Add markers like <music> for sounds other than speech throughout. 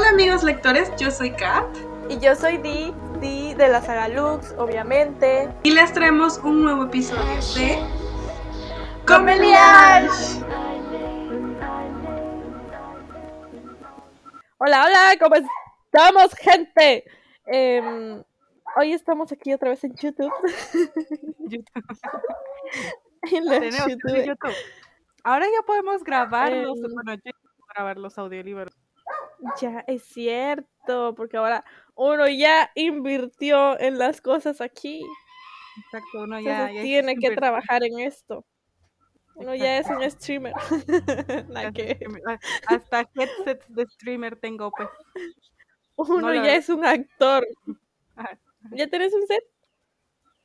Hola amigos lectores, yo soy Kat. Y yo soy Di, Di de la saga Lux, obviamente. Y les traemos un nuevo episodio de Comeliage. Hola, hola, ¿cómo estamos, gente? Em, hoy estamos aquí otra vez en YouTube. YouTube. <laughs> <laughs> En la Tenemos que YouTube. YouTube. Ahora ya podemos grabar los, Em. bueno, yo puedo grabar los audiolibros. Ya es cierto, porque ahora uno ya invirtió en las cosas aquí. Exacto, uno Entonces ya, tiene que trabajar en esto. Uno ya es un streamer. <laughs> Nada Ya que- sé que me- a- Hasta headsets de streamer tengo, pues. Uno ya es un actor. Ajá. ¿Ya tenés un set?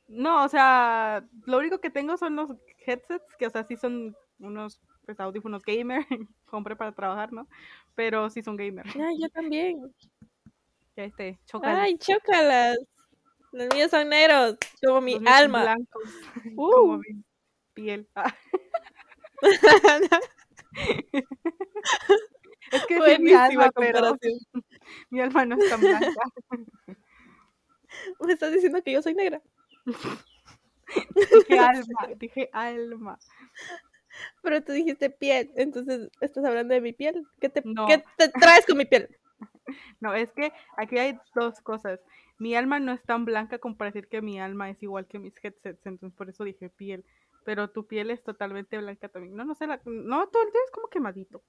No, o sea, lo único que tengo son los headsets, que o sea, sí son unos pues, audífonos gamer, <laughs> compré para trabajar, ¿no? Pero sí son gamer. Ah, yo también. Ya este, chocan. Ay, chócalas. Los míos son negros, como mi los alma. blancos, <laughs> Uh. como mi piel. <laughs> Ah, es que sí, mi alma, pero mi alma no es tan blanca. Me estás diciendo que yo soy negra. Dije alma, dije alma. Pero tú dijiste piel, entonces estás hablando de mi piel. ¿Qué te, No. ¿qué te traes con mi piel? <laughs> No, es que aquí hay dos cosas. Mi alma no es tan blanca como para decir que mi alma es igual que mis headsets, entonces por eso dije piel. Pero tu piel es totalmente blanca también. No, no sé, la... no, todo el día es como quemadito.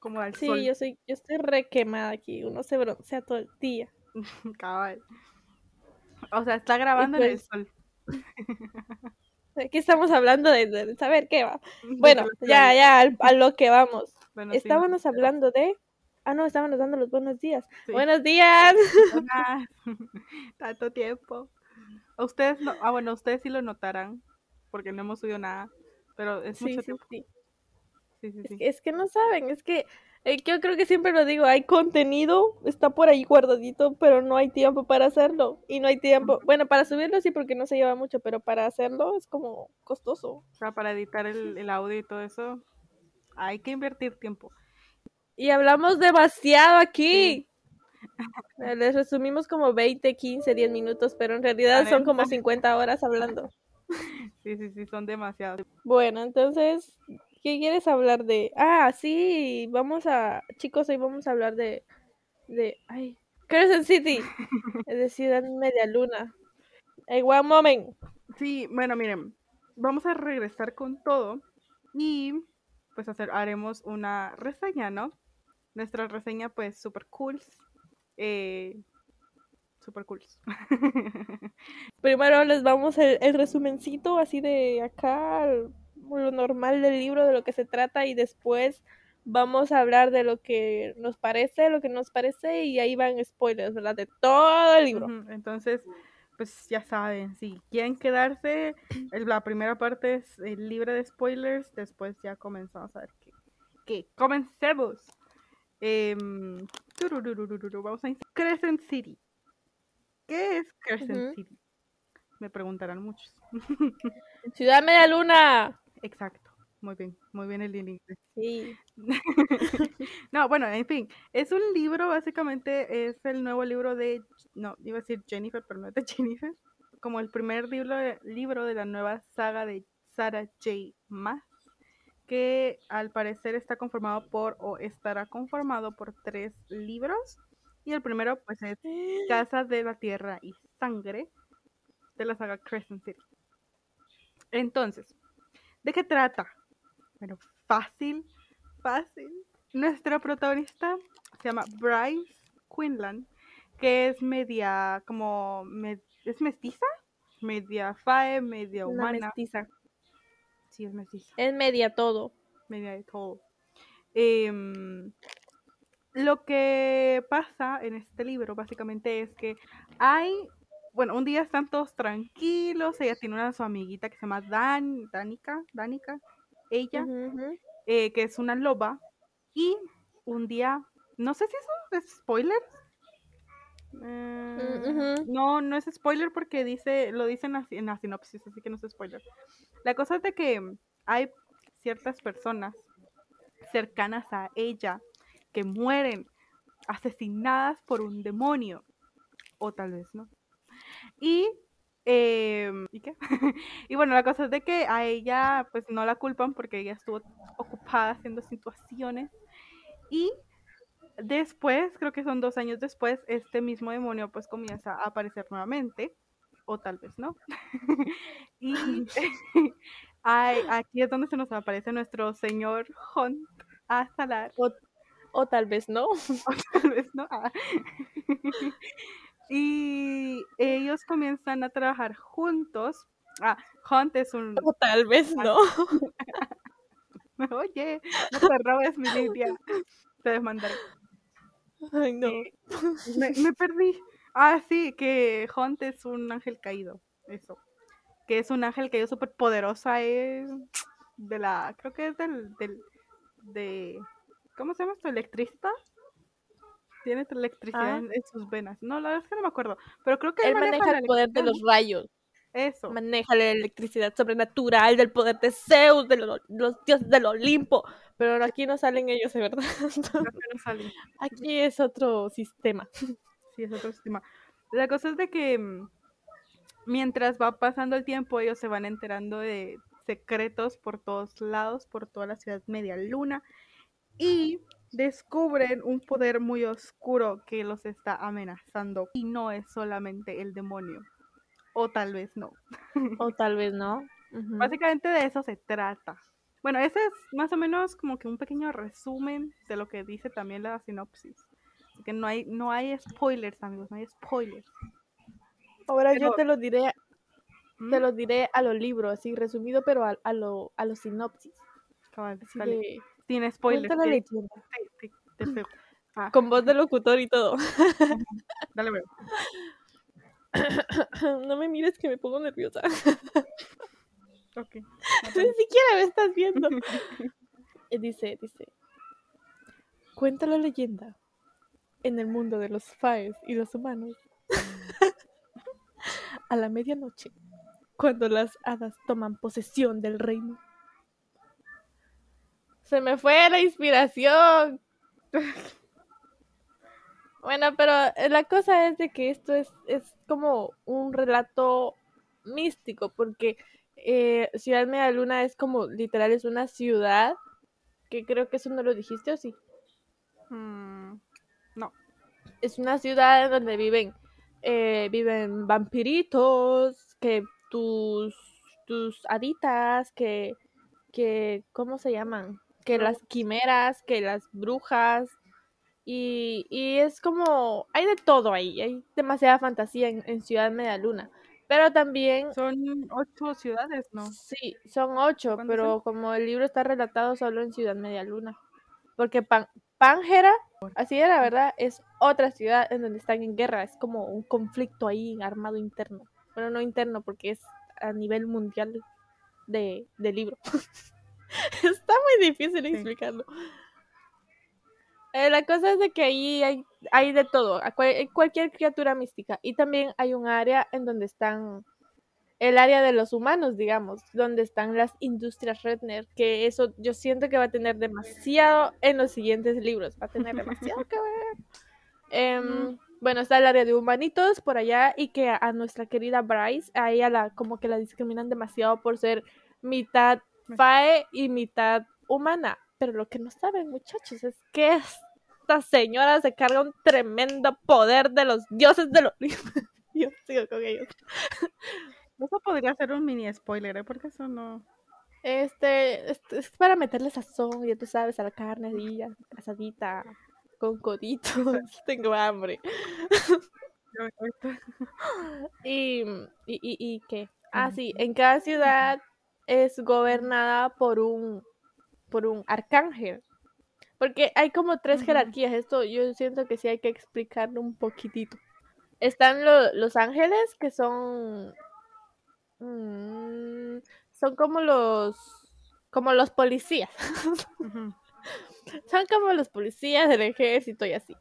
Como al Sí, sol. yo soy, yo estoy re quemada aquí. Uno se broncea todo el día. <laughs> Cabal. O sea, está grabando en el pues, sol. <laughs> Aquí estamos hablando de, de saber qué va. Bueno, ya, ya, al- a lo que vamos. Bueno, Estábamos hablando de. Ah, no, estábamos dando los buenos días. Sí. Buenos días. <laughs> <laughs> Tanto tiempo. Ustedes no, ah bueno, ustedes sí lo notarán, porque no hemos subido nada, pero es Sí, mucho tiempo. sí. Sí, sí, Es que, es que no saben, es que yo creo que siempre lo digo, hay contenido, está por ahí guardadito, pero no hay tiempo para hacerlo. Y no hay tiempo, bueno, para subirlo sí porque no se lleva mucho, pero para hacerlo es como costoso. O sea, para editar el, el audio y todo eso, hay que invertir tiempo. Y hablamos demasiado aquí. <laughs> Eh, Les resumimos como 20, 15, 10 minutos, pero en realidad son como <laughs> 50 horas hablando. Sí, sí, sí, son demasiados. Bueno, entonces, ¿qué quieres hablar de? Ah, sí, vamos a, chicos, hoy vamos a hablar de, de, ay, Crescent City, <laughs> es de Ciudad Media Luna. Hey, one moment. Sí, bueno, miren, vamos a regresar con todo y pues hacer, haremos una reseña, ¿no? Nuestra reseña, pues, super cool. Eh, super cool. <laughs> Primero les vamos el, el resumencito así de acá, lo normal del libro, de lo que se trata, y después vamos a hablar de lo que nos parece, lo que nos parece, y ahí van spoilers, ¿verdad? De todo el libro. Entonces, pues ya saben, si quieren quedarse, la primera parte es libre de spoilers, después ya comenzamos a ver qué. qué. Comencemos. Em, vamos a. Crescent City. ¿Qué es Crescent. City? Me preguntarán muchos. <laughs> Ciudad Media Luna. Exacto. Muy bien, muy bien el inglés. Sí. <laughs> No, bueno, en fin, es un libro, básicamente es el nuevo libro de, no, iba a decir Jennifer, pero no es de <laughs> Jennifer, como el primer libro, libro de la nueva saga de Sarah J. Maas, que al parecer está conformado por, o estará conformado por tres libros, y el primero pues es <gasps> Casa de la Tierra y Sangre, de la saga Crescent City. Entonces, ¿de qué trata? Bueno, fácil, fácil. Nuestra protagonista se llama Bryce Quinlan, que es media, como, me- ¿es mestiza? Media fae, media humana. mestiza. Sí, es mestiza, Es media todo. media de todo. Em, lo que pasa en este libro básicamente es que hay, bueno, un día están todos tranquilos, ella tiene una su amiguita que se llama Dan, Danica, Danica, ella, eh, que es una loba, y un día, no sé si eso es spoiler. Eh, ujú. No, no es spoiler porque dice, lo dicen así en la sinopsis, así que no es spoiler. La cosa es de que hay ciertas personas cercanas a ella que mueren asesinadas por un demonio. O tal vez no. Y, em, ¿y qué? <laughs> y bueno, la cosa es de que a ella pues no la culpan porque ella estuvo ocupada haciendo situaciones. Y después, creo que son dos años después, este mismo demonio pues comienza a aparecer nuevamente. O tal vez no. <laughs> y <laughs> aquí es donde se nos aparece nuestro señor Hunt a salar. O, tal vez no. O tal vez no. Ah. y ellos comienzan a trabajar juntos. Ah, Hunt es un... O tal vez no. <laughs> Oye, no te robes mi Lidia. Te desmandaré. Ay, no. Eh, me, perdí. Ah, sí, que Hunt es un ángel caído. Eso. Que es un ángel caído súper poderosa. Es de la. Creo que es del. del de. ¿Cómo se llama esto? ¿Electricista? Tiene electricidad ah. en, sus venas. No, la verdad es que no me acuerdo. Pero creo que él, maneja, el poder de los rayos. Eso. Maneja la electricidad sobrenatural del poder de Zeus, de los, dioses del Olimpo. Pero aquí no salen ellos, ¿de verdad? <laughs> no salen. Aquí es otro sistema. Sí, es otro sistema. La cosa es de que mm, mientras va pasando el tiempo, ellos se van enterando de secretos por todos lados, por toda la ciudad media luna. Y descubren un poder muy oscuro que los está amenazando. Y no es solamente el demonio. O tal vez no. <laughs> O tal vez no. Básicamente de eso se trata. Bueno, ese es más o menos como que un pequeño resumen de lo que dice también la sinopsis. Que no hay, no hay spoilers, amigos, no hay spoilers. Ahora yo te lo diré, te ¿Mm? lo diré a los libros, así resumido, pero a, a lo, a los sinopsis. Sin spoilers. Ah. Con voz de locutor y todo. Dale, veo. <coughs> no me mires que me pongo nerviosa. ok. <laughs> Ni siquiera me estás viendo. <laughs> dice, dice. Cuenta la leyenda. En el mundo de los faes y los humanos. <laughs> A la medianoche, cuando las hadas toman posesión del reino. Se me fue la inspiración. <laughs> Bueno, pero eh, la cosa es de que esto es, es como un relato místico, porque eh, Ciudad Media Luna es como, literal, es una ciudad, que creo que eso no lo dijiste o sí. Mm, no. Es una ciudad donde viven, eh, viven vampiritos, que tus, tus haditas, que, que, ¿cómo se llaman? Que las quimeras, que las brujas, y, y, es como, hay de todo ahí, hay demasiada fantasía en, Ciudad Media Luna. Pero también... Son ocho ciudades, ¿no? Sí, son ocho, pero como el libro está relatado solo en Ciudad Media Luna. Porque Pan Pangera, así era, ¿verdad? Es otra ciudad en donde están en guerra, es como un conflicto ahí armado interno. Bueno, no interno, porque es a nivel mundial de, de libro. <laughs> <laughs> está muy difícil explicarlo. Eh, la cosa es de que ahí hay, hay de todo, cualquier criatura mística. Y también hay un área en donde están el área de los humanos, digamos, donde están las industrias Redner, que eso yo siento que va a tener demasiado en los siguientes libros, va a tener demasiado que ver. Em, bueno, está el área de humanitos por allá y que a nuestra querida Bryce, a ella la, como que la discriminan demasiado por ser mitad fae y mitad humana. Pero lo que no saben, muchachos, es que esta señora se carga un tremendo poder de los dioses de los... <laughs> Yo sigo con ellos. <laughs> Eso podría ser un mini spoiler, ¿eh? Porque eso no... Este, es, para meterle sazón, ya tú sabes, a la carne asadita, con coditos. <laughs> Tengo hambre. y, y, y, y qué? Ah, sí, en cada ciudad es gobernada por un por un arcángel. Porque hay como tres jerarquías. Esto yo siento que sí hay que explicarlo un poquitito. Están los ángeles, que son. Mm, son como los. como los policías. <laughs> Son como los policías del ejército y así.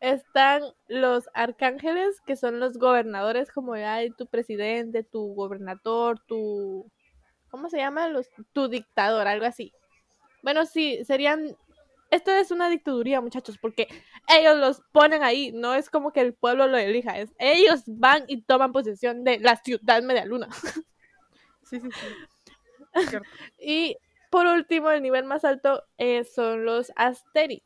Están los arcángeles, que son los gobernadores, como hay tu presidente, tu gobernador, tu. ¿Cómo se llama? Los, tu dictador, algo así. Bueno, sí, serían esto es una dictaduría, muchachos, porque ellos los ponen ahí, no es como que el pueblo lo elija, es ellos van y toman posesión de la ciudad media luna. <laughs> Sí, sí, sí. <laughs> Y por último, el nivel más alto eh, son los Asteri.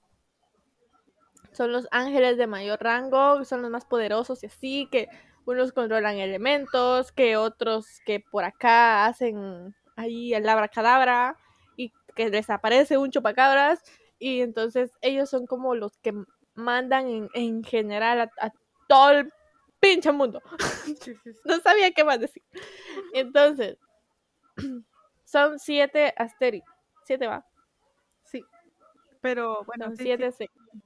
Son los ángeles de mayor rango, son los más poderosos y así, que unos controlan elementos, que otros que por acá hacen ahí el abracadabra y que les aparece un chupacabras y entonces ellos son como los que mandan en, en general a, a todo el pinche mundo. <laughs> No sabía qué más decir. Entonces, <clears throat> son siete Asteri. Siete va. Sí. Pero bueno, Son sí, siete, sí. sí.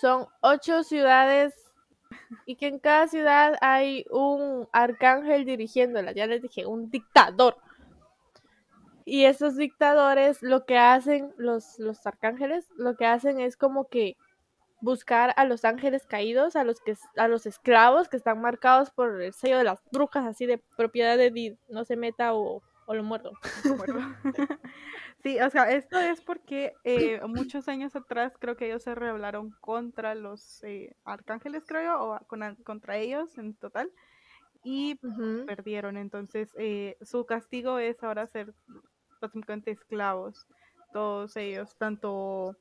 Son ocho ciudades y que en cada ciudad hay un arcángel dirigiéndola. Ya les dije, un dictador. Y esos dictadores lo que hacen, los, los arcángeles, lo que hacen es como que buscar a los ángeles caídos, a los que a los esclavos que están marcados por el sello de las brujas, así de propiedad de Did, no se meta o, o lo muerto. Bueno. <laughs> Sí, o sea, esto es porque eh, <coughs> muchos años atrás creo que ellos se rebelaron contra los eh, arcángeles, creo yo, o con- contra ellos en total, y perdieron. Entonces, eh, su castigo es ahora ser básicamente esclavos, todos ellos, tanto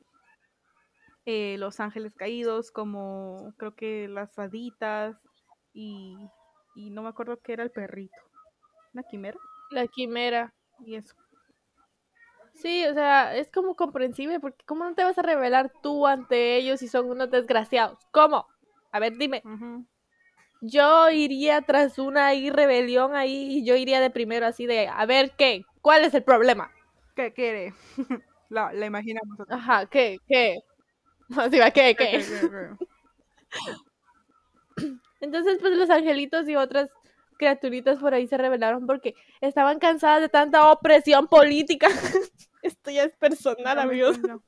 eh, los ángeles caídos como creo que las haditas y, y no me acuerdo qué era el perrito, una quimera La quimera. y eso. Sí, o sea, es como comprensible, porque ¿cómo no te vas a revelar tú ante ellos si son unos desgraciados? ¿Cómo? A ver, dime. Yo iría tras una ahí rebelión ahí y yo iría de primero así de, a ver, ¿qué? ¿Cuál es el problema? ¿Qué quiere? <laughs> la, la imaginamos. Ajá, ¿qué? ¿Qué? <laughs> Así va, ¿qué? ¿Qué, ¿Qué? qué, qué, qué? Entonces, pues los angelitos y otras criaturitas por ahí se rebelaron porque estaban cansadas de tanta opresión política. <laughs> Esto ya es personal, No, amigos. no.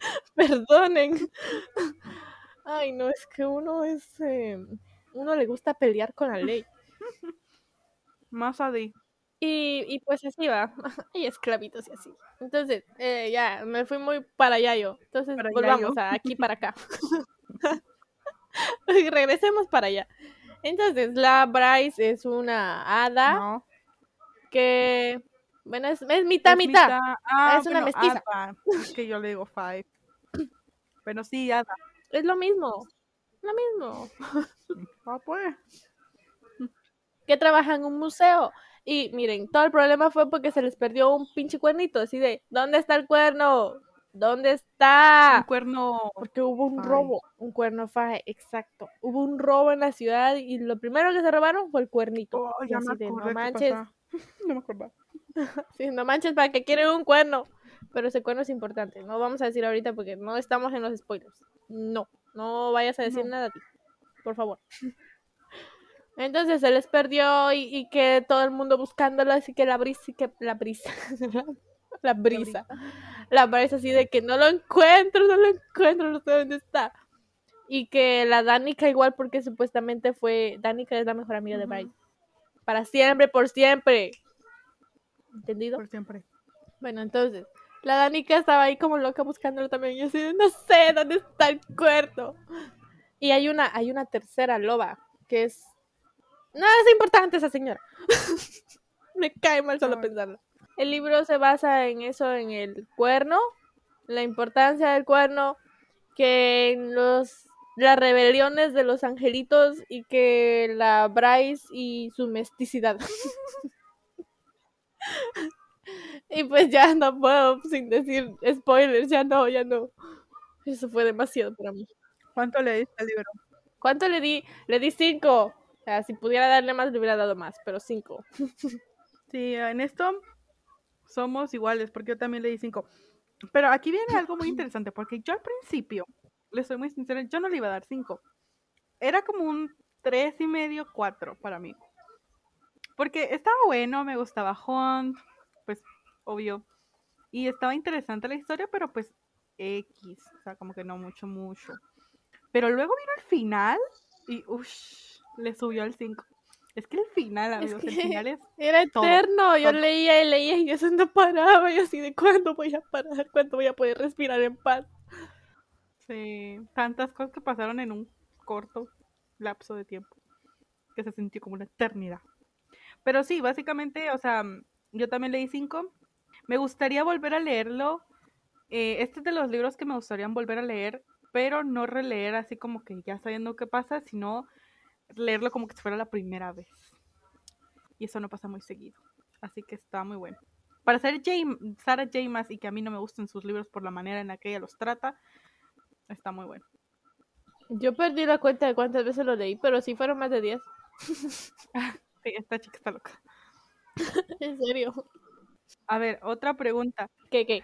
<laughs> Perdonen. Ay, no, es que uno es. eh, uno le gusta pelear con la <laughs> ley. Más Adi. Y, y pues así va. <laughs> Hay esclavitos y así. Entonces, eh, ya, me fui muy para allá yo. Entonces, Para volvamos yo. a aquí para acá. Y Regresemos para allá. Entonces, la Bryce es una hada No. que. Bueno, es, es mitad, Es mitad. Ah, Es una bueno, mestiza. Ada. Es que yo le digo five. <clears throat> Bueno, sí, Ada. Es lo mismo. Lo mismo. <laughs> Ah, pues. que trabaja en un museo. Y miren, todo el problema fue porque se les perdió un pinche cuernito, así de, ¿dónde está el cuerno? ¿Dónde Un está? cuerno. Porque hubo un robo, un cuerno faje, exacto. Hubo un robo en la ciudad y lo primero que se robaron fue el cuernito. Oh, ya me de, no manches, pasa. <laughs> No me <laughs> sí, no manches, ¿para que quieren un cuerno? Pero ese cuerno es importante, no vamos a decir ahorita porque no estamos en los spoilers. No, no vayas a decir No. nada a ti, por favor. <laughs> Entonces se les perdió y, y que todo el mundo buscándolo, así que la brisa, y que la brisa, la brisa, la brisa así de que no lo encuentro, no lo encuentro, no sé dónde está. Y que la Danica igual porque supuestamente fue, Danica es la mejor amiga de Ujú. Para siempre, por siempre. ¿Entendido? Por siempre. Bueno, entonces, la Danica estaba ahí como loca buscándolo también. Y yo así, no sé dónde está el cuerno. Y hay una, hay una tercera loba que es. No es importante esa señora. <laughs> Me cae mal solo Ay. pensarlo. El libro se basa en eso, en el cuerno, la importancia del cuerno, que en los las rebeliones de los angelitos y que la Bryce y su mesticidad. <laughs> y pues ya no puedo sin decir spoilers, ya no, ya no. Eso fue demasiado para mí. ¿Cuánto le diste al libro? ¿Cuánto le di? Le di cinco. O sea, si pudiera darle más, le hubiera dado más, pero cinco. <laughs> Sí, en esto somos iguales, porque yo también le di 5. Pero aquí viene algo muy interesante, porque yo al principio, le soy muy sincera, yo no le iba a dar 5. Era como un tres y medio, 4 para mí. Porque estaba bueno, me gustaba Hunt, pues obvio. Y estaba interesante la historia, pero pues X, o sea, como que no mucho, mucho. Pero luego vino el final y, uff, le subió al 5. Es que el final, amigos, el que- final es <laughs> Era Todo, eterno. Yo todo. leía y leía y eso <laughs> no paraba. Y así de cuándo voy a parar, cuándo voy a poder respirar en paz. Sí, tantas cosas que pasaron en un corto lapso de tiempo que se sintió como una eternidad. Pero sí, básicamente, o sea, yo también leí cinco. Me gustaría volver a leerlo. Eh, este es de los libros que me gustaría volver a leer, pero no releer así como que ya sabiendo qué pasa, sino leerlo como que si fuera la primera vez. Y eso no pasa muy seguido. Así que está muy bueno. Para ser Sarah J. Maas y que a mí no me gustan sus libros por la manera en la que ella los trata, está muy bueno. Yo perdí la cuenta de cuántas veces lo leí, pero sí fueron más de 10. <laughs> sí, esta chica está loca. <laughs> en serio. A ver, otra pregunta. ¿Qué, qué?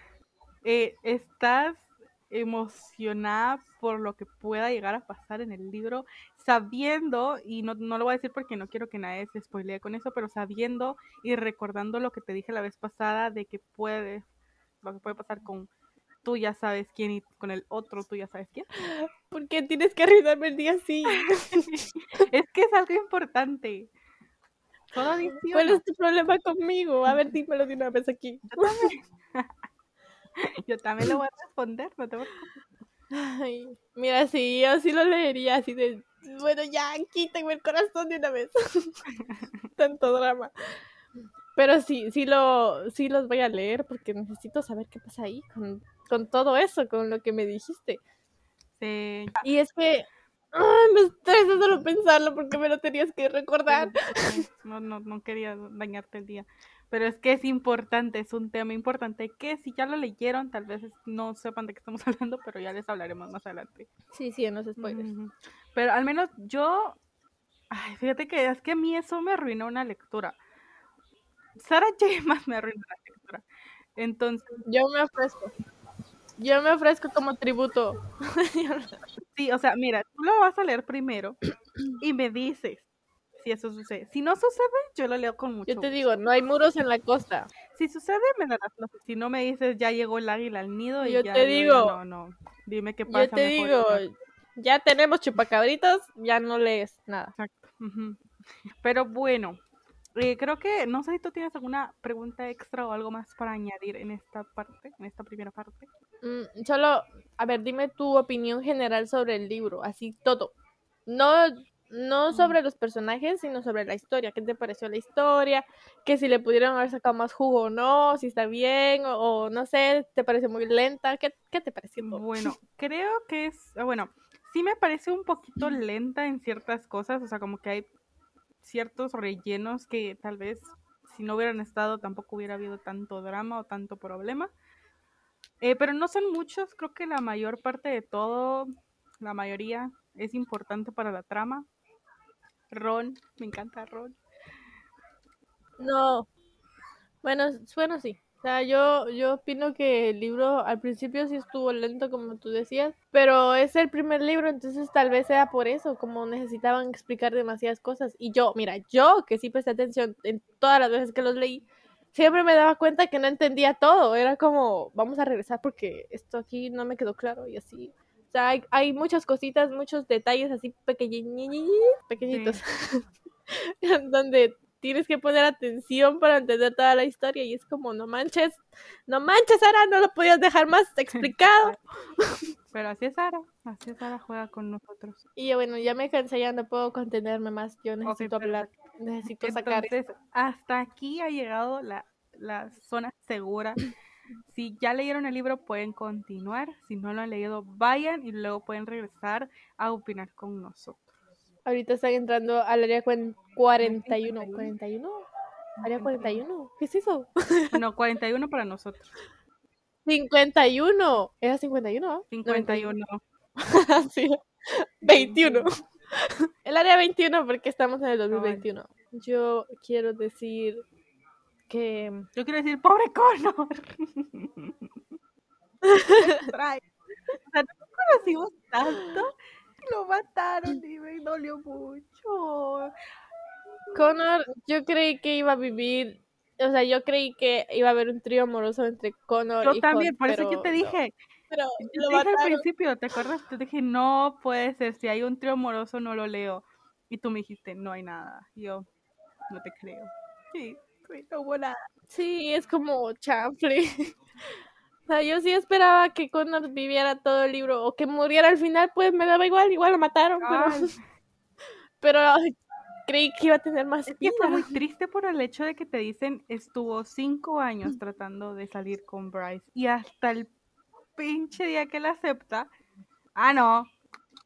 Eh, ¿Estás emocionada por lo que pueda llegar a pasar en el libro, sabiendo, y no, no lo voy a decir porque no quiero que nadie se spoilee con eso, pero sabiendo y recordando lo que te dije la vez pasada de que puede, lo que puede pasar con tú ya sabes quién y con el otro tú ya sabes quién. <gasps> ¿Por qué tienes que arruinarme el día así? <laughs> es que es algo importante. ¿Cuál es tu problema conmigo? A ver, dímelo de una vez aquí. Yo también, <laughs> <laughs> lo voy a responder, no te Ay, mira, sí, yo sí lo leería así de, bueno, ya, quítenme el corazón de una vez. Tanto drama. Pero sí, sí, lo, sí los voy a leer porque necesito saber qué pasa ahí con, con todo eso, con lo que me dijiste. Sí. Y es que Ay, me estresa solo pensarlo porque me lo tenías que recordar. No, no, no quería dañarte el día. Pero es que es importante, es un tema importante que si ya lo leyeron, tal vez no sepan de qué estamos <laughs> hablando, pero ya les hablaremos más adelante. Sí, sí, no se spoilers. Pero al menos yo, ay, fíjate que es que a mí eso me arruinó una lectura. Sara J. más me arruinó la lectura. Entonces. Yo me ofrezco. Yo me ofrezco como tributo. <laughs> sí, o sea, mira, tú lo vas a leer primero y me dices si eso sucede. Si no sucede, yo lo leo con mucho Yo te digo, no hay muros en la costa. Si sucede, me darás Si no me dices, ya llegó el águila al nido y yo ya te digo, no, no, dime qué pasa. Yo te digo, ya tenemos chupacabritos, ya no lees nada. Exacto. Pero bueno, eh, creo que, no sé si tú tienes alguna pregunta extra o algo más para añadir en esta parte, en esta primera parte. Mm, solo, a ver, dime tu opinión general sobre el libro, así todo. No, no sobre los personajes, sino sobre la historia. ¿Qué te pareció la historia? Que si le pudieron haber sacado más jugo o no, si está bien, o, no sé, ¿te parece muy lenta? ¿Qué, qué te pareció? Bueno, <laughs> creo que es, ah, bueno, sí me parece un poquito lenta en ciertas cosas, o sea, como que hay ciertos rellenos que tal vez si no hubieran estado tampoco hubiera habido tanto drama o tanto problema. Eh, pero no son muchos, creo que la mayor parte de todo, la mayoría, es importante para la trama. Ron, me encanta Ron. No, bueno, bueno sí, sea, yo, yo opino que el libro al principio sí estuvo lento, como tú decías, pero es el primer libro, entonces tal vez sea por eso, como necesitaban explicar demasiadas cosas. Y yo, mira, yo que sí presté atención en todas las veces que los leí, siempre me daba cuenta que no entendía todo. Era como, vamos a regresar porque esto aquí no me quedó claro y así. O sea, hay, hay muchas cositas, muchos detalles así pequeñitos, pequeñitos, <laughs> donde tienes que poner atención para entender toda la historia y es como, no manches, no manches, Sara, no lo podías dejar más explicado. <laughs> Pero así es Sara, así es Sara, juega con nosotros. Y bueno, ya me cansé, ya no puedo contenerme más, yo necesito hablar, necesito sacar. hasta aquí ha llegado la, la zona segura. <clears throat> Si ya leyeron el libro, pueden continuar. Si no lo han leído, vayan y luego pueden regresar a opinar con nosotros. Ahorita están entrando al área 41. ¿41? ¿Área 41? ¿Qué es eso? <laughs> No, 41 para nosotros. 51. ¿Era 51? 51. <laughs> sí. 21. El área 21 porque estamos en el 2021. Yo quiero decir que... Yo quiero decir, pobre Connor. <laughs> O sea, no conocimos tanto lo mataron y me dolió mucho. Connor, yo creí que iba a vivir, o sea, yo creí que iba a haber un trío amoroso entre Connor yo y Yo también, por eso yo te dije. Pero lo dije al principio, ¿te acuerdas? Te dije, no puede ser, si hay un trío amoroso no lo leo. Y tú me dijiste, no hay nada. Y yo, no te creo. Sí, no hubo nada. Sí, es como chanfle. <laughs> O sea, yo sí esperaba que Connor viviera todo el libro o que muriera al final, pues me daba igual, igual lo mataron, pero, <laughs> pero creí que iba a tener más es que fue muy <laughs> triste por el hecho de que te dicen estuvo cinco años tratando de salir con Bryce y hasta el pinche día que la acepta, ah no,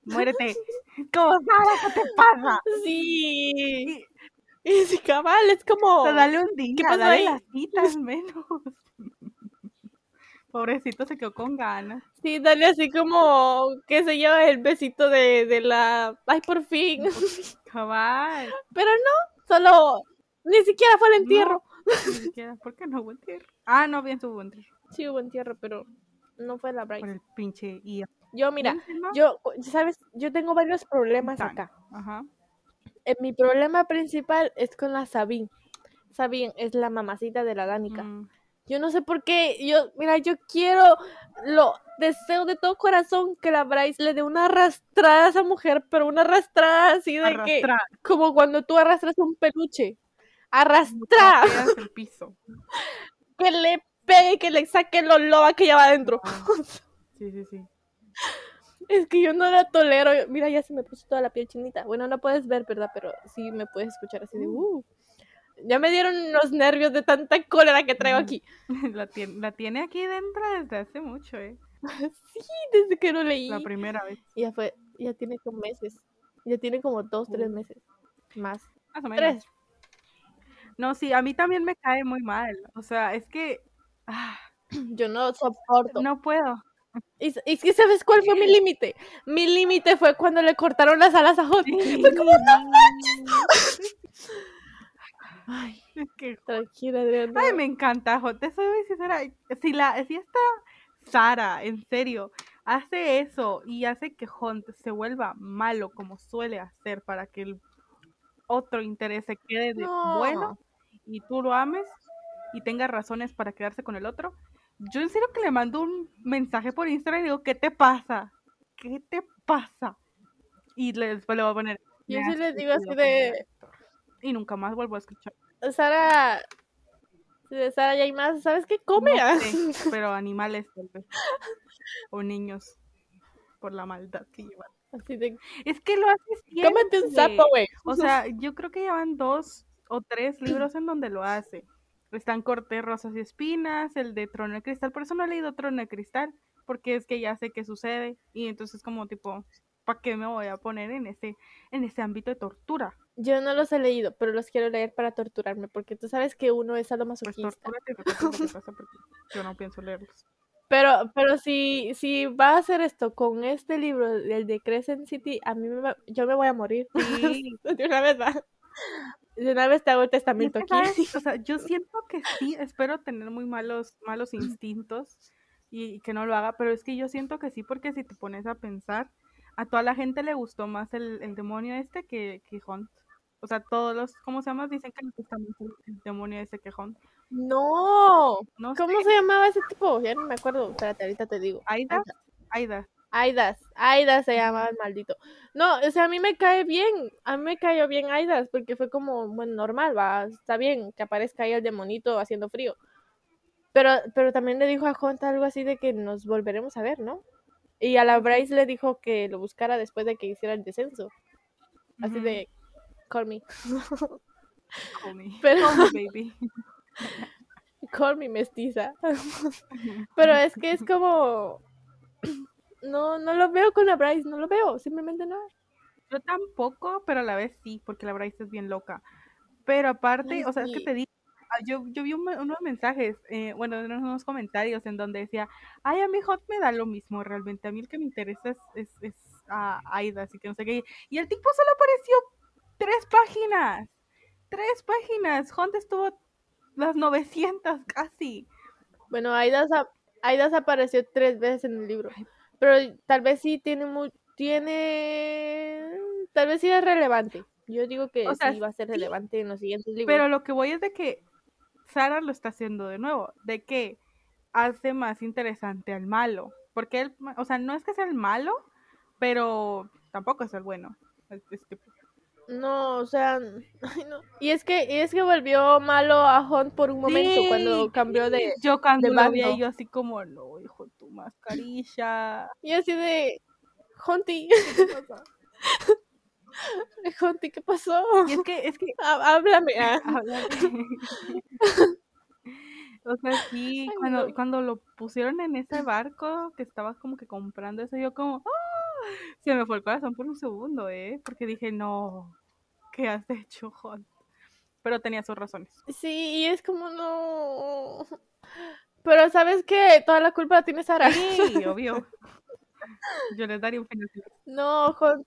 muérete. <laughs> ¿Cómo sabes qué te pasa? Sí. Y- Y sí, cabal, es como... O sea, dale un día, pasó dale ahí? las citas menos. Pobrecito se quedó con ganas. Sí, dale así como que se lleva el besito de, de la... Ay, por fin. Cabal. Pero no, solo... Ni siquiera fue el entierro. Ni siquiera, ¿por qué no hubo entierro? Ah, no, bien tuvo entierro. Sí hubo entierro, pero no fue la Por Bryce. el pinche IA. Yo, mira, yo, ¿sabes? Yo tengo varios problemas Tan. acá. Ajá. Eh, mi problema principal es con la Sabine. Sabine es la mamacita de la Danica. Mm, Yo no sé por qué, yo, mira, yo quiero, lo deseo de todo corazón que la Bryce le dé una arrastrada a esa mujer, pero una arrastrada así de que, arrastrar, como cuando tú arrastras un peluche. Arrastra, pateas el piso. <laughs> que le pegue, que le saque lo loba que lleva adentro. Ah, <laughs> Sí, sí, sí. Es que yo no la tolero. Mira, ya se me puso toda la piel chinita. Bueno, no puedes ver, ¿verdad? Pero sí me puedes escuchar así de, uh. Ya me dieron los nervios de tanta cólera que traigo aquí. <laughs> La tiene, la tiene aquí dentro desde hace mucho, ¿eh? <laughs> Sí, desde que lo leí. La primera vez. Ya fue, ya tiene como meses. Ya tiene como dos, tres meses. Más. Más o menos. Tres. No, sí, a mí también me cae muy mal. O sea, es que. ah, <clears throat> Yo no soporto. no puedo. Y, s- y que sabes cuál fue mi <laughs> límite. Mi límite fue cuando le cortaron las alas a Hot. Fue como, no manches. Ay, <laughs> que tranquila, Adriana. Ay, me encanta, Jo, te soy muy sincera. Si, la, si esta Sara, en serio, hace eso y hace que Hunt se vuelva malo como suele hacer para que el otro interés se quede de No. bueno y tú lo ames y tenga razones para quedarse con el otro, yo en serio que le mando un mensaje por Instagram y digo, ¿qué te pasa? ¿Qué te pasa? Y le- después le voy a poner. Yo "Me sí les digo así de, como Héctor". Y nunca más vuelvo a escuchar. Sara, Sara y hay más, ¿sabes qué? Come. No sé, <laughs> pero animales tal vez. O niños. Por la maldad que llevan. Así de, Es que lo haces siempre. cómete un sapo, güey. O sea, yo creo que llevan dos o tres libros en donde lo hace. Están Cortés, Rosas y Espinas, el de Trono de Cristal. Por eso no he leído Trono de Cristal, porque es que ya sé qué sucede. Y entonces como tipo, ¿para qué me voy a poner en ese, en ese ámbito de tortura? Yo no los he leído, pero los quiero leer para torturarme, porque tú sabes que uno es Pues sadomasoquista. tortúrate, porque yo no pienso leerlos. Pero, pero si, si va a hacer esto con este libro, el de Crescent City, a mí me va- yo me voy a morir. <laughs> Sí, De una vez, va. De una vez te hago el testamento aquí. ¿sabes? O <laughs> sea, yo siento que sí, espero tener muy malos, malos instintos y, y que no lo haga, pero es que yo siento que sí, porque si te pones a pensar, a toda la gente le gustó más el, el demonio este que, que Hunt. O sea, todos los, ¿cómo se llama? Dicen que les gusta más el, el demonio este que Hunt. No. No ¿Cómo sé, se llamaba ese tipo? Ya no me acuerdo. Espérate, ahorita te digo. Aida, Aida. Aidas, Aidas se llamaba el maldito. No, o sea, a mí me cae bien, a mí me cayó bien Aidas, porque fue como, bueno, normal, va, está bien que aparezca ahí el demonito haciendo frío. Pero, pero también le dijo a Jonta algo así de que nos volveremos a ver, ¿no? Y a la Bryce le dijo que lo buscara después de que hiciera el descenso. Así de, call me, Call me. <laughs> Pero- Call me, baby. <laughs> call me mestiza. <laughs> Pero es que es como, <clears throat> no, no lo veo con la Bryce, no lo veo, simplemente no. Yo tampoco, pero a la vez sí, porque la Bryce es bien loca. Pero aparte, Ay, o sea, es que te digo, yo, yo vi un- unos mensajes, eh, bueno, unos, comentarios en donde decía, ay, a mi Hot me da lo mismo, realmente, a mí el que me interesa es, es, es ah, Aida, así que no sé qué. Y el tipo solo apareció tres páginas, tres páginas, Hunt estuvo las 900 casi. Bueno, Aidas, ap- Aidas apareció tres veces en el libro. Pero tal vez sí tiene muy, tiene, tal vez sí es relevante. Yo digo que O sea, sí va a ser sí, relevante en los siguientes libros. Pero lo que voy es de que Sara lo está haciendo de nuevo, de que hace más interesante al malo. Porque él, o sea, no es que sea el malo, pero tampoco es el bueno. Es- es que- No, o sea, <laughs> ay, no. Y es que y es que volvió malo a Hunt por un momento Sí. cuando cambió de <laughs> Yo cuando de lo vi bando. ahí, yo así como, no, hijo, tu mascarilla. y así de Hunty, <laughs> <laughs> Hunty, ¿qué pasó? Y es que, es que, <laughs> Há- Háblame. ah. <laughs> háblame. O sea, sí, Ay, cuando, no. cuando lo pusieron en ese barco que estabas como que comprando eso, yo como, ¡ah! se me fue el corazón por un segundo, ¿eh? Porque dije, no, ¿qué has hecho, Hunt? Pero tenía sus razones. Sí, y es como no. Pero sabes que toda la culpa la tiene Sara. Sí, obvio. Yo les daría un final. No, Hunt,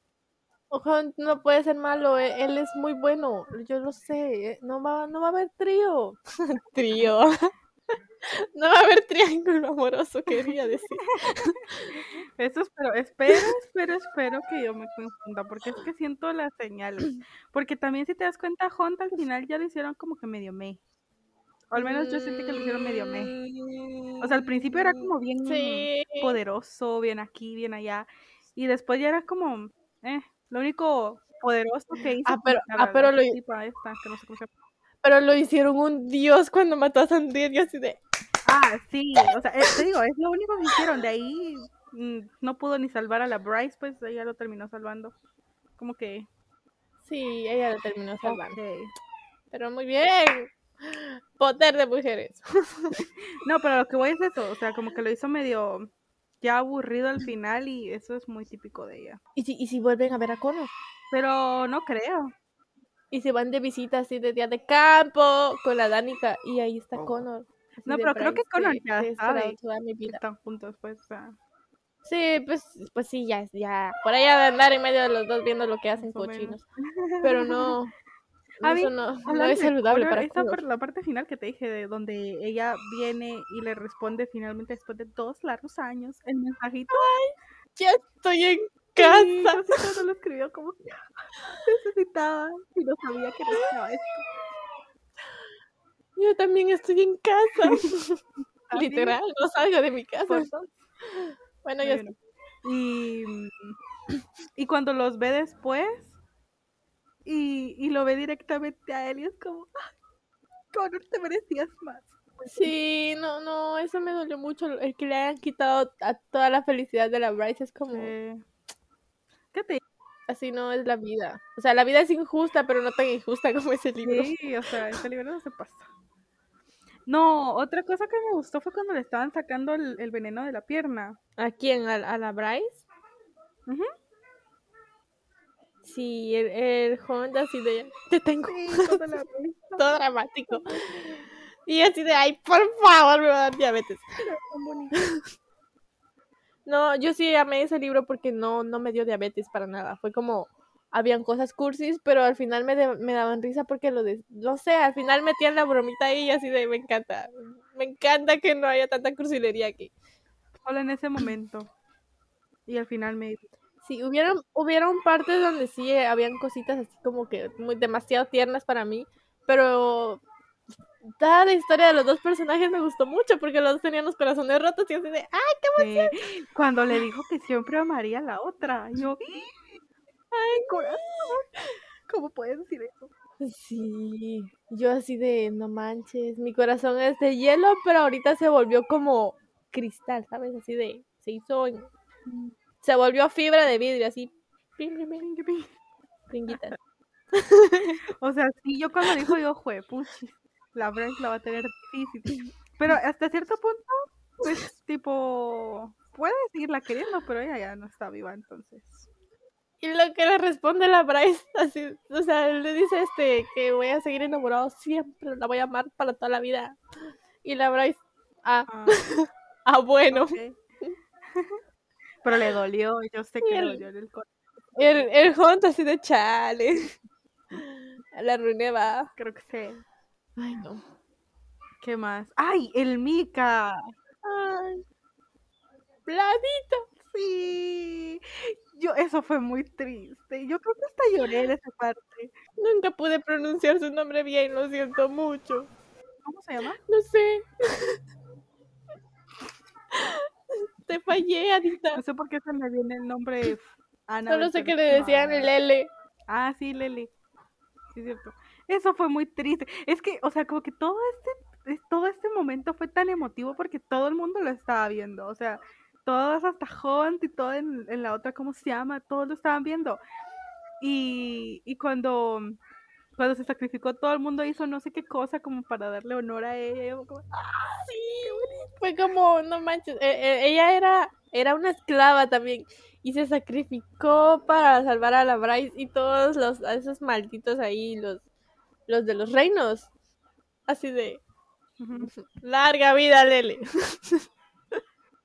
Hunt no puede ser malo, e- él es muy bueno, yo lo sé, eh, no va, no va a haber trío. <laughs> trío. <laughs> no va a haber triángulo amoroso, quería decir. <laughs> Eso espero, espero, espero, espero que yo me confunda, porque es que siento las señales. Porque también si te das cuenta, Hunt al final ya lo hicieron como que medio me. O al menos yo sentí que lo hicieron medio me. O sea, al principio era como bien Mm, Sí. poderoso, bien aquí, bien allá. Y después ya era como, eh, lo único poderoso que hizo. Ah, pero- ah, pero lo- esta, que no sé cómo se llama. Pero lo hicieron un dios cuando mató a Sandir y así de. Ah, sí, o sea, eh, te digo, es lo único que hicieron. De ahí mm, no pudo ni salvar a la Bryce, pues ella lo terminó salvando. Como que. Sí, ella lo terminó salvando. Pero muy bien. Poder de mujeres. <laughs> No, pero lo que voy es eso, o sea, como que lo hizo medio ya aburrido al final y eso es muy típico de ella. ¿Y si, y si vuelven a ver a Connor? Pero no creo. Y se van de visita así de día de campo con la Danica y ahí está Connor. así No, pero creo que Connor ya sabe toda mi vida. están juntos, pues, o sea, Sí, pues, pues sí, ya, ya. Por allá de andar en medio de los dos viendo lo que hacen cochinos. Pero no. <laughs> A eso mí, no, <laughs> no es saludable para esa par- la parte final que te dije, de donde ella viene y le responde finalmente después de dos largos años el mensajito. Ya estoy en casa. sí cuando lo escribió como que necesitaba y no sabía que necesitaba esto. Yo también estoy en casa. <laughs> <laughs> Literal, no salgo de mi casa. por dos. Bueno, ya Bueno, Y, <clears throat> y cuando los ve después y, y lo ve directamente a él y es como, "Ay, Connor, te merecías más. Sí, no, no, eso me dolió mucho. El que le hayan quitado a toda la felicidad de la Bryce es como, Eh, ¿Qué te así no es la vida. O sea, la vida es injusta, pero no tan injusta como ese libro. Sí, o sea, este libro no se pasa. No, otra cosa que me gustó fue cuando le estaban sacando el, el veneno de la pierna. ¿A quién? ¿A, a la Bryce? Ujú. Sí, el, el Honda así de, te tengo, Sí, <laughs> la todo dramático. Y así de, ay, por favor, me va a dar diabetes. <laughs> No, yo sí amé ese libro porque no, no me dio diabetes para nada. Fue como, habían cosas cursis, pero al final me, de- me daban risa porque lo de, no sé, al final metían la bromita ahí y así de, me encanta. Me encanta que no haya tanta cursilería aquí. Solo en ese momento. Y al final me Sí, hubieron, hubieron partes donde sí eh, habían cositas así como que muy demasiado tiernas para mí, pero toda la historia de los dos personajes me gustó mucho porque los dos tenían los corazones rotos y así de, ¡ay! Sí, cuando le dijo que siempre amaría a la otra, yo, ay, corazón, ¿cómo puedes decir eso? Sí, yo así de, no manches, mi corazón es de hielo, pero ahorita se volvió como cristal, ¿sabes? Así de, se hizo, en- se volvió fibra de vidrio, así, pringuitas. <laughs> O sea, sí, yo cuando dijo yo, jue, puchi, la Bryce la va a tener difícil. Pero hasta cierto punto, pues, tipo, puede seguirla queriendo, pero ella ya no está viva, entonces. Y lo que le responde la Bryce, así, o sea, le dice este, que voy a seguir enamorado siempre, la voy a amar para toda la vida. Y la Bryce, ah, Ah, <laughs> ah, bueno. ok. <laughs> Pero le dolió, yo sé que Y le el- dolió en el corazón. El, el así de chale. La arruiné, va. Creo que sí. Ay, no. ¿Qué más? ¡Ay, el Mika! Ay. Bladito. Sí. Yo, eso fue muy triste. Yo creo que hasta lloré en esa parte. Nunca pude pronunciar su nombre bien, lo siento mucho. ¿Cómo se llama? No sé. Te fallé, Adita. No sé por qué se me viene el nombre <laughs> Ana. Solo sé que le decían el L. Ah, sí, Lele. Sí, es cierto. Eso fue muy triste. Es que, o sea, como que todo este, es- todo este momento fue tan emotivo porque todo el mundo lo estaba viendo. O sea, todos hasta Hunt y todo en, en la otra, ¿cómo se llama? Todos lo estaban viendo. Y, y cuando, cuando se sacrificó, todo el mundo hizo no sé qué cosa como para darle honor a ella. y yo como, Fue como, no manches, eh, eh, ella era, era una esclava también y se sacrificó para salvar a la Bryce y todos los, a esos malditos ahí, los, los de los reinos. Así de, "Ujú, larga vida, Lele. <laughs>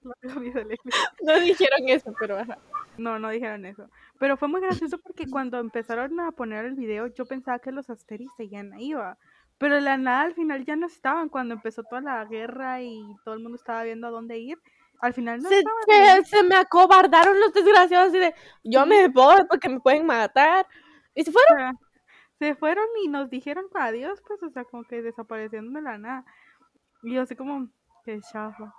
larga vida, Lele". No dijeron eso, pero ajá. No, no dijeron eso. Pero fue muy gracioso porque cuando empezaron a poner el video, yo pensaba que los Asteris seguían ahí, va. Pero de la nada al final ya no estaban. Cuando empezó toda la guerra y todo el mundo estaba viendo a dónde ir, al final no Se, estaban. se, se me acobardaron los desgraciados así de, yo me voy porque me pueden matar. Y se fueron. O sea, se fueron y nos dijeron adiós, pues, o sea, como que desaparecieron de la nada. Y yo así como, qué chafa.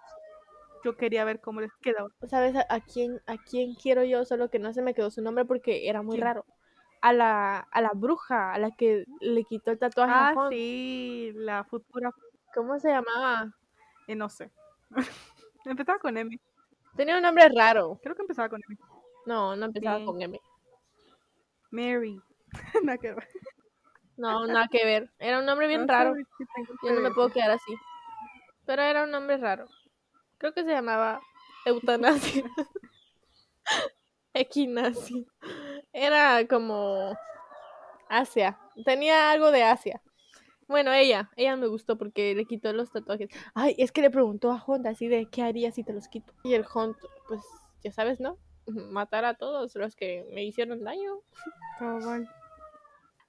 Yo quería ver cómo les quedaba. ¿Sabes a, a quién, a quién quiero yo? Solo que no se me quedó su nombre porque era muy ¿Quién? raro. A la, a la bruja, a la que le quitó el tatuaje Ah, sí, la futura, ¿Cómo se llamaba? eh, no sé. <laughs> empezaba con M. Tenía un nombre raro. Creo que empezaba con M. No, no empezaba con M. Mary. <laughs> Nada que ver. No, nada que ver. Era un nombre bien I'm raro. Yo no me puedo quedar así. Pero era un nombre raro. Creo que se llamaba eutanasia. <laughs> Equinacia. Era como Asia. Tenía algo de Asia. Bueno, ella, ella me gustó porque le quitó los tatuajes. Ay, es que le preguntó a Hunt así de qué haría si te los quito. Y el Hunt, pues, ya sabes, ¿no? <laughs> Matar a todos los que me hicieron daño. Cabal.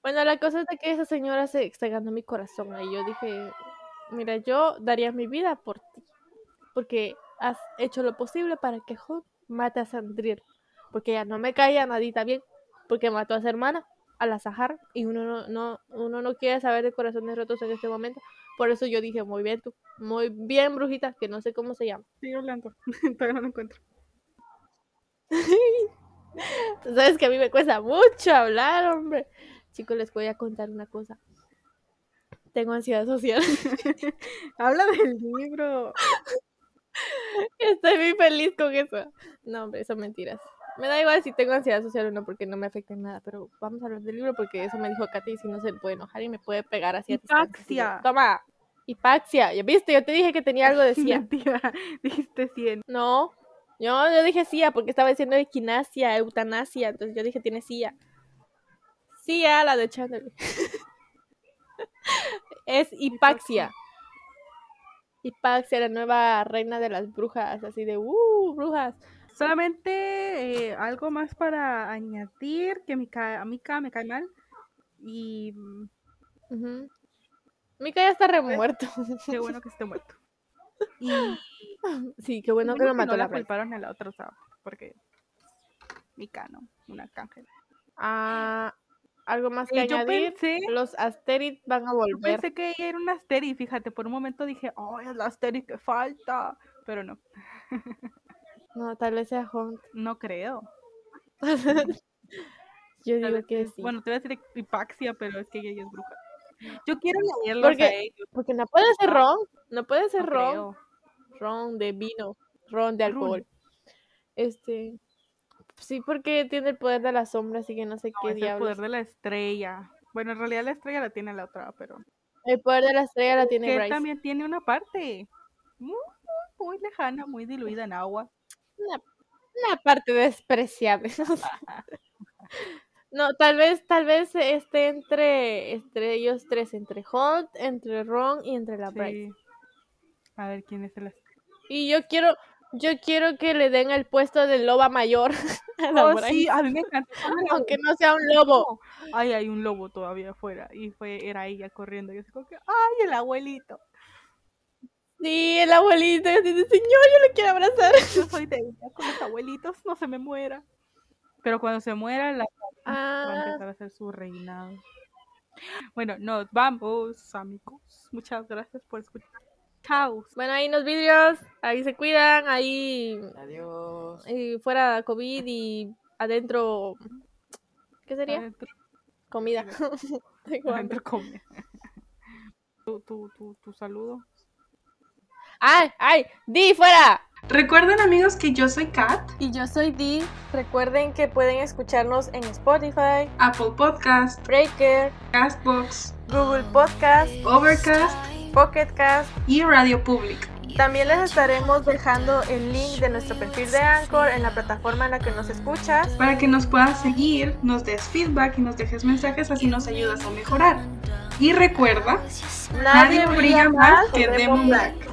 Bueno, la cosa es de que esa señora se, se ganó mi corazón. Y yo dije, mira, yo daría mi vida por ti. Porque has hecho lo posible para que Hunt mate a Sandriel. Porque ella no me caía nadita bien. Porque mató a su hermana, a la Sahara. Y uno no, no, uno no quiere saber de corazones rotos en este momento. Por eso yo dije, muy bien tú. Muy bien, brujita, que no sé cómo se llama. Sigo hablando. <laughs> Todavía no lo encuentro. <laughs> Sabes que a mí me cuesta mucho hablar, hombre. Chicos, les voy a contar una cosa. Tengo ansiedad social. <laughs> Habla del libro. Estoy muy feliz con eso. No, hombre, son mentiras. Me da igual si tengo ansiedad social o no, porque no me afecta en nada. Pero vamos a hablar del libro porque eso me dijo Katy. Si no se puede enojar y me puede pegar así a distancia. Así de, Hipaxia. Toma, hipaxia. ¿Ya viste? Yo te dije que tenía algo de <laughs> CIA. Mentira. <laughs> Dijiste 100. No, yo, yo dije CIA porque estaba diciendo equinacia, eutanasia. Entonces yo dije tiene CIA. CIA, la de Chandler. <laughs> es hipaxia. Hipaxia, la nueva reina de las brujas. Así de, uh, brujas. Solamente eh, algo más para añadir que mi ca- a Mika me cae mal. Y mm, Ujú. Mika ya está remuerto. qué bueno que esté muerto. Y <laughs> sí, qué bueno que bueno lo mató no la culparon a la otra, o sea, porque Mika no, una cángel. Ah, algo más que Y yo añadir. pensé, Los Asterid van a yo volver. pensé que ella era una Asteri, fíjate, por un momento dije, oh, es la Asteri que falta. Pero no, <laughs> No, tal vez sea Hunt. no creo. <laughs> Yo digo vez que es- sí. Bueno, te voy a decir Hipaxia, pero es que ella es bruja. Yo quiero leerlos Porque- a ellos. Porque no puede ser Ron. No puede ser no Ron. creo. Ron de vino. Ron de alcohol. Este. Sí, porque tiene el poder de la sombra, así que no sé No, qué es el diablos. poder de la estrella. Bueno, en realidad la estrella la tiene la otra, pero... El poder de la estrella la tiene que Bryce. también tiene una parte muy, muy, muy lejana, muy diluida en agua. Una, una parte despreciable. <laughs> no, tal vez, tal vez esté entre, entre ellos tres, entre Hunt, entre Ron y entre la Bryce. Sí. A ver quién es el Y yo quiero, yo quiero que le den el puesto de loba mayor <laughs> a la Oh, sí, a mí me. <laughs> Aunque no sea un lobo. Ay, hay un lobo todavía afuera. Y fue, era ella corriendo. Y yo así como que, ay, el abuelito. Sí, el abuelito. señor, yo lo quiero abrazar. Yo soy de ella, con los abuelitos, no se me muera. Pero cuando se muera, la va a Ah, empezar a hacer su reinado. Bueno, nos vamos, amigos. Muchas gracias por escuchar. Chao. bueno, ahí los vídeos. Ahí se cuidan. Ahí Adiós. y fuera COVID y adentro. ¿Qué sería? Adentro. Comida. <laughs> Entre comillas. <laughs> Tu, tu, tu, tu saludo. ¡Ay! ¡Ay! ¡Di fuera! Recuerden amigos que yo soy Kat, Y yo soy Di. Recuerden que pueden escucharnos en Spotify, Apple Podcast, Breaker, Castbox, Google Podcast, Overcast Pocket Cast. y Radio Public. También les estaremos dejando el link de nuestro perfil de Anchor en la plataforma en la que nos escuchas. Para que nos puedas seguir, nos des feedback y nos dejes mensajes, así nos ayudas a mejorar. Y recuerda, nadie brilla más que Demon Black.